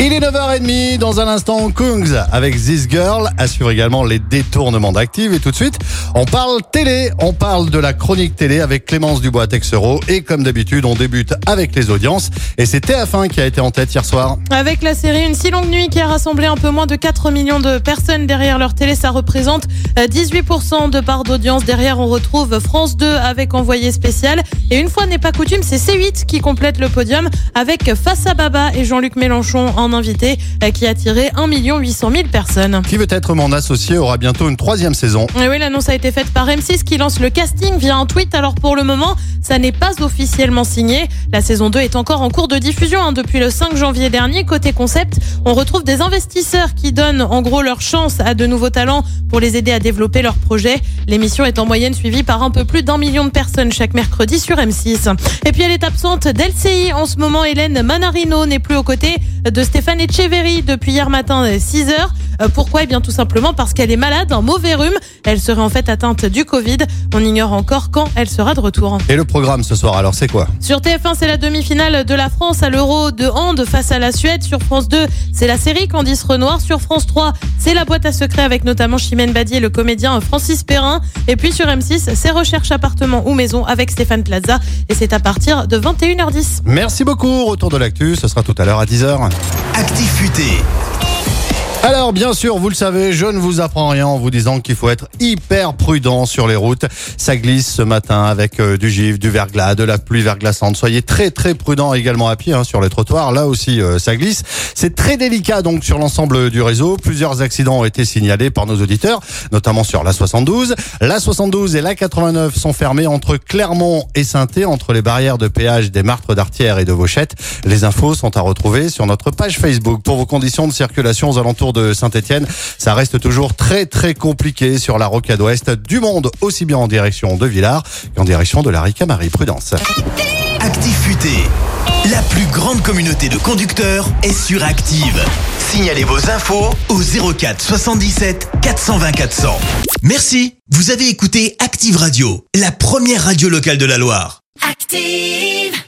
Il est 9h30, dans un instant, Kungs avec This Girl assure également les détournements d'Active. Et tout de suite, on parle télé, on parle de la chronique télé avec Clémence Dubois-Texero. Et comme d'habitude, on débute avec les audiences. Et c'est TF1 qui a été en tête hier soir. Avec la série Une si longue nuit qui a rassemblé un peu moins de 4 millions de personnes derrière leur télé, ça représente euh, 18% de part d'audience. Derrière, on retrouve France 2 avec Envoyé spécial. Et une fois n'est pas coutume, c'est C8 qui complète le podium avec Face à Baba et Jean-Luc Mélenchon en invité euh, qui a attiré 1 800 000 personnes. Qui veut être mon associé aura bientôt une troisième saison. Et oui, l'annonce a été faite par M6 qui lance le casting via un tweet. Alors pour le moment, ça n'est pas officiellement signé. La saison 2 est encore en cours de diffusion hein, depuis le 5 janvier dernier. Côté concept, on retrouve des investisseurs qui donnent en gros leur chance à de nouveaux talents pour les aider à développer leurs projets. L'émission est en moyenne suivie par un peu plus d'un million de personnes chaque mercredi sur M6. Et puis elle est absente d'LCI en ce moment. Hélène Manarino n'est plus aux côtés de Stéphane Echeverry depuis hier matin 6 heures. Euh, Pourquoi? Eh bien tout simplement parce qu'elle est malade, un mauvais rhume. Elle serait en fait atteinte du Covid. On ignore encore quand elle sera de retour. Et le programme ce soir, alors c'est quoi? Sur TF1, c'est la demi-finale de la France à l'Euro de hand face à la Suède. Sur France 2, c'est la série Candice Renoir. Sur France 3, c'est la boîte à secrets avec notamment Chimène Badi et le comédien Francis Perrin. Et puis sur M6, c'est Recherche appartement ou maison avec Stéphane Plaza. Et c'est à partir de 21h10. Merci beaucoup. Retour de l'actu, ce sera tout à l'heure à 10h. Active Futé. Alors bien sûr, vous le savez, je ne vous apprends rien en vous disant qu'il faut être hyper prudent sur les routes. Ça glisse ce matin avec euh, du givre, du verglas, de la pluie verglaçante. Soyez très très prudent également à pied hein, sur les trottoirs. Là aussi, euh, ça glisse. C'est très délicat donc sur l'ensemble du réseau. Plusieurs accidents ont été signalés par nos auditeurs, notamment sur la 72. La 72 et la 89 sont fermées entre Clermont et saint entre les barrières de péage des Martres d'Artière et de Vauchette. Les infos sont à retrouver sur notre page Facebook. Pour vos conditions de circulation aux alentours de Saint-Etienne, ça reste toujours très très compliqué sur la rocade ouest du monde, aussi bien en direction de Villars qu'en direction de la Ricamarie. Prudence. Active Futé. La plus grande communauté de conducteurs est sur Active. Signalez vos infos au 04 77 420 400. Merci. Vous avez écouté Active Radio, la première radio locale de la Loire. Active.